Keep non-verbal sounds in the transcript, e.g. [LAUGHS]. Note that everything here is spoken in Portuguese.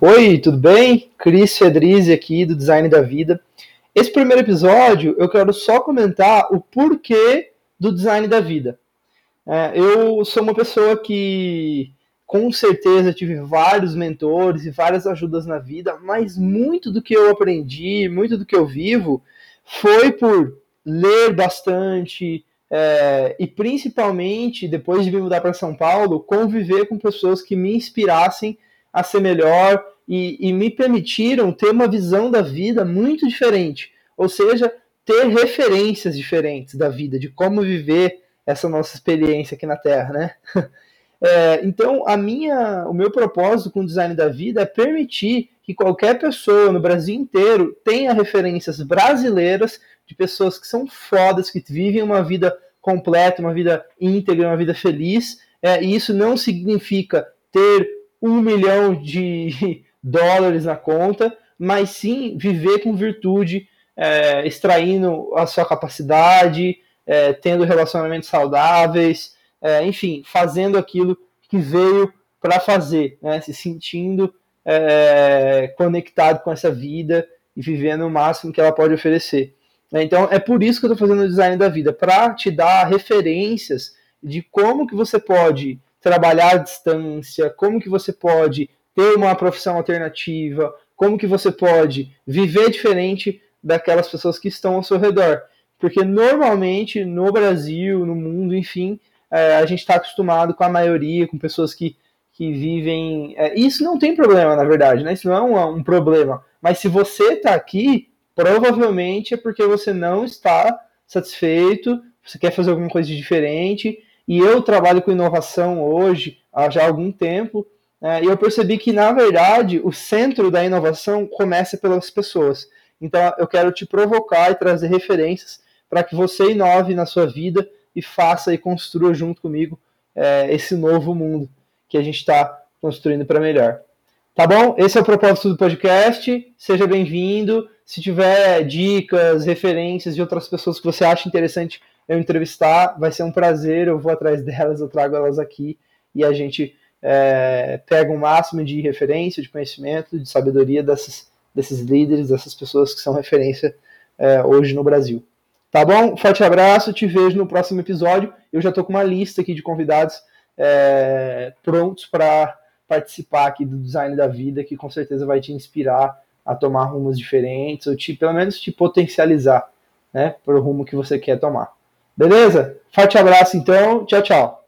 Oi, tudo bem? Cris Fedrizzi aqui do Design da Vida. Esse primeiro episódio eu quero só comentar o porquê do design da vida. É, eu sou uma pessoa que com certeza tive vários mentores e várias ajudas na vida, mas muito do que eu aprendi, muito do que eu vivo, foi por ler bastante é, e principalmente depois de me mudar para São Paulo, conviver com pessoas que me inspirassem a ser melhor e, e me permitiram ter uma visão da vida muito diferente, ou seja, ter referências diferentes da vida, de como viver essa nossa experiência aqui na Terra, né? [LAUGHS] É, então, a minha, o meu propósito com o design da vida é permitir que qualquer pessoa no Brasil inteiro tenha referências brasileiras de pessoas que são fodas, que vivem uma vida completa, uma vida íntegra, uma vida feliz. É, e isso não significa ter um milhão de [LAUGHS] dólares na conta, mas sim viver com virtude, é, extraindo a sua capacidade, é, tendo relacionamentos saudáveis, é, enfim, fazendo aquilo que veio para fazer, né, se sentindo é, conectado com essa vida e vivendo o máximo que ela pode oferecer. Né? Então é por isso que eu estou fazendo o design da vida, para te dar referências de como que você pode trabalhar à distância, como que você pode ter uma profissão alternativa, como que você pode viver diferente daquelas pessoas que estão ao seu redor. Porque normalmente no Brasil, no mundo, enfim, é, a gente está acostumado com a maioria, com pessoas que, que vivem. É, isso não tem problema, na verdade, né? Isso não é um, um problema. Mas se você está aqui, provavelmente é porque você não está satisfeito, você quer fazer alguma coisa de diferente. E eu trabalho com inovação hoje há já algum tempo, né, e eu percebi que, na verdade, o centro da inovação começa pelas pessoas. Então, eu quero te provocar e trazer referências para que você inove na sua vida e faça e construa junto comigo é, esse novo mundo que a gente está construindo para melhor. Tá bom? Esse é o propósito do podcast. Seja bem-vindo. Se tiver dicas, referências de outras pessoas que você acha interessante eu entrevistar, vai ser um prazer. Eu vou atrás delas, eu trago elas aqui e a gente é, pega o um máximo de referência, de conhecimento, de sabedoria dessas, desses líderes, dessas pessoas que são referência é, hoje no Brasil. Tá bom? Forte abraço, te vejo no próximo episódio. Eu já estou com uma lista aqui de convidados é, prontos para participar aqui do design da vida, que com certeza vai te inspirar a tomar rumos diferentes, ou te, pelo menos te potencializar, né, para o rumo que você quer tomar. Beleza? Forte abraço então, tchau, tchau.